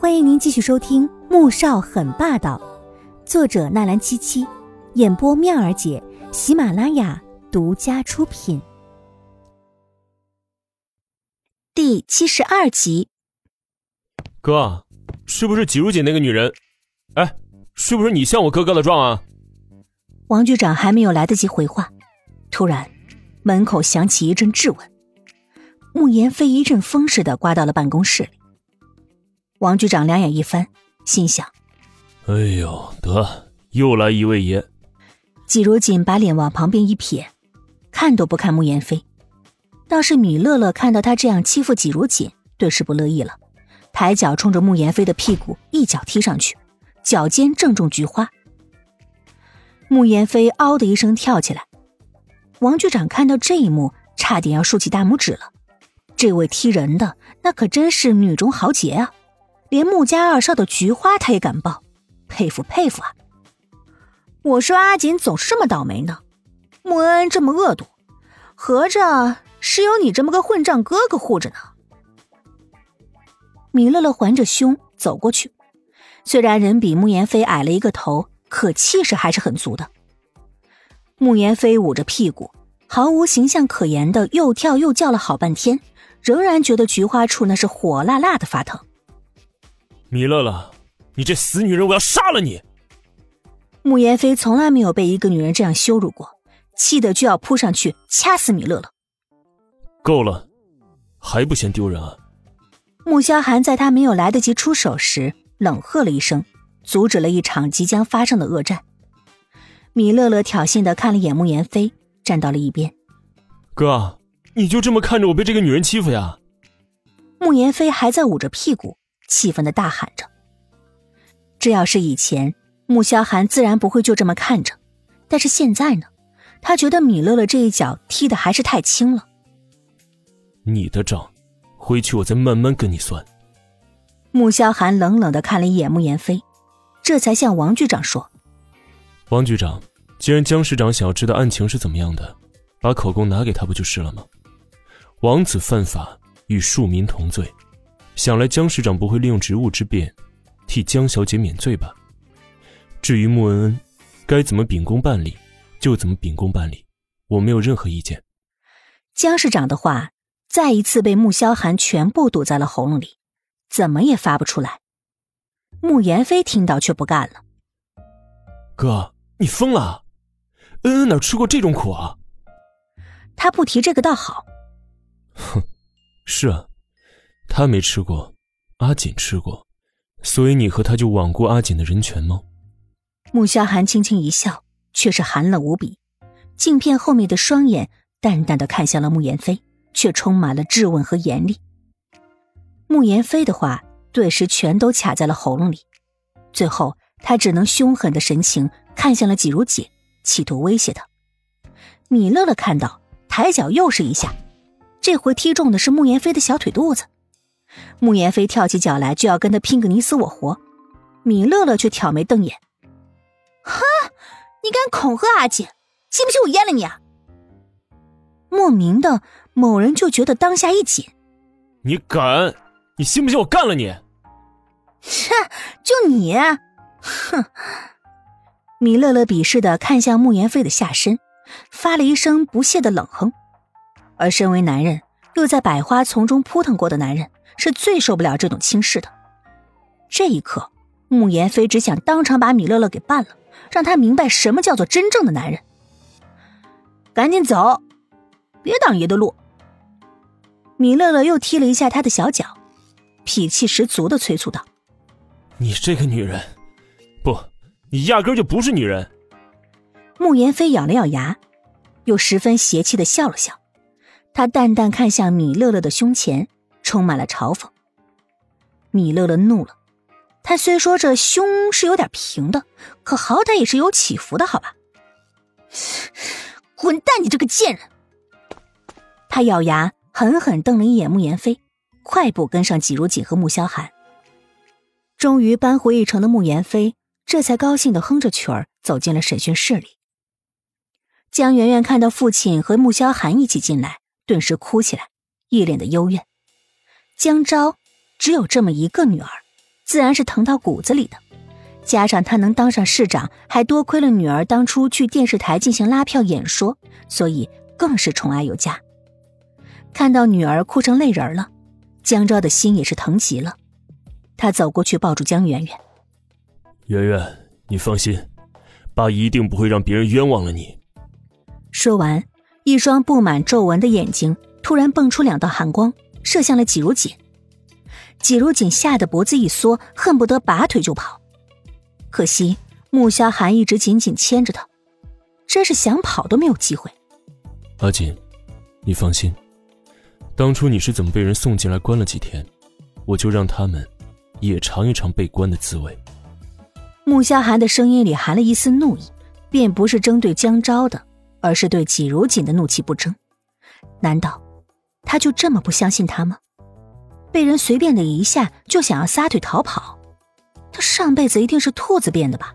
欢迎您继续收听《穆少很霸道》，作者纳兰七七，演播妙儿姐，喜马拉雅独家出品，第七十二集。哥，是不是季如姐那个女人？哎，是不是你向我哥哥的状啊？王局长还没有来得及回话，突然门口响起一阵质问，穆言飞一阵风似的刮到了办公室里。王局长两眼一翻，心想：“哎呦，得又来一位爷。”季如锦把脸往旁边一撇，看都不看穆言飞。倒是米乐乐看到他这样欺负季如锦，顿时不乐意了，抬脚冲着穆言飞的屁股一脚踢上去，脚尖正中菊花。穆言飞嗷的一声跳起来。王局长看到这一幕，差点要竖起大拇指了。这位踢人的，那可真是女中豪杰啊！连穆家二少的菊花他也敢抱，佩服佩服啊！我说阿锦总是这么倒霉呢，穆恩恩这么恶毒，合着是有你这么个混账哥哥护着呢。米乐乐环着胸走过去，虽然人比穆言飞矮了一个头，可气势还是很足的。穆言飞捂着屁股，毫无形象可言的又跳又叫了好半天，仍然觉得菊花处那是火辣辣的发疼。米乐乐，你这死女人，我要杀了你！穆言飞从来没有被一个女人这样羞辱过，气得就要扑上去掐死米乐乐。够了，还不嫌丢人啊？穆萧寒在他没有来得及出手时，冷喝了一声，阻止了一场即将发生的恶战。米乐乐挑衅的看了眼穆言飞，站到了一边。哥，你就这么看着我被这个女人欺负呀？穆言飞还在捂着屁股。气愤的大喊着：“这要是以前，穆萧寒自然不会就这么看着。但是现在呢，他觉得米乐乐这一脚踢的还是太轻了。你的账，回去我再慢慢跟你算。”穆萧寒冷冷的看了一眼穆言飞，这才向王局长说：“王局长，既然江市长想要知道案情是怎么样的，把口供拿给他不就是了吗？王子犯法，与庶民同罪。”想来江市长不会利用职务之便，替江小姐免罪吧？至于穆恩恩，该怎么秉公办理，就怎么秉公办理，我没有任何意见。江市长的话再一次被穆萧寒全部堵在了喉咙里，怎么也发不出来。穆言飞听到却不干了：“哥，你疯了？恩恩哪吃过这种苦啊？”他不提这个倒好。哼，是啊。他没吃过，阿锦吃过，所以你和他就罔顾阿锦的人权吗？穆萧寒轻轻一笑，却是寒冷无比，镜片后面的双眼淡淡的看向了穆言飞，却充满了质问和严厉。穆言飞的话顿时全都卡在了喉咙里，最后他只能凶狠的神情看向了季如锦，企图威胁他。米乐乐看到，抬脚又是一下，这回踢中的是穆言飞的小腿肚子。穆言飞跳起脚来，就要跟他拼个你死我活。米乐乐却挑眉瞪眼：“哈，你敢恐吓阿姐，信不信我阉了你啊？”莫名的，某人就觉得当下一紧：“你敢？你信不信我干了你？”切，就你，哼！米乐乐鄙视的看向穆言飞的下身，发了一声不屑的冷哼。而身为男人，又在百花丛中扑腾过的男人。是最受不了这种轻视的。这一刻，穆言飞只想当场把米乐乐给办了，让他明白什么叫做真正的男人。赶紧走，别挡爷的路。米乐乐又踢了一下他的小脚，脾气十足的催促道：“你这个女人，不，你压根就不是女人。”穆言飞咬了咬牙，又十分邪气的笑了笑，他淡淡看向米乐乐的胸前。充满了嘲讽。米乐乐怒了，他虽说这胸是有点平的，可好歹也是有起伏的，好吧？滚蛋，你这个贱人！他咬牙狠狠瞪了一眼穆言飞，快步跟上季如锦和穆萧寒。终于扳回一城的穆言飞，这才高兴的哼着曲儿走进了审讯室里。江媛媛看到父亲和穆萧寒一起进来，顿时哭起来，一脸的幽怨。江昭只有这么一个女儿，自然是疼到骨子里的。加上他能当上市长，还多亏了女儿当初去电视台进行拉票演说，所以更是宠爱有加。看到女儿哭成泪人了，江昭的心也是疼极了。他走过去抱住江圆圆：“圆圆，你放心，爸一定不会让别人冤枉了你。”说完，一双布满皱纹的眼睛突然蹦出两道寒光，射向了季如锦。季如锦吓得脖子一缩，恨不得拔腿就跑。可惜穆萧寒一直紧紧牵着他，真是想跑都没有机会。阿锦，你放心，当初你是怎么被人送进来关了几天，我就让他们也尝一尝被关的滋味。穆萧寒的声音里含了一丝怒意，便不是针对江昭的，而是对季如锦的怒气不争。难道他就这么不相信他吗？被人随便的一下就想要撒腿逃跑？他上辈子一定是兔子变的吧？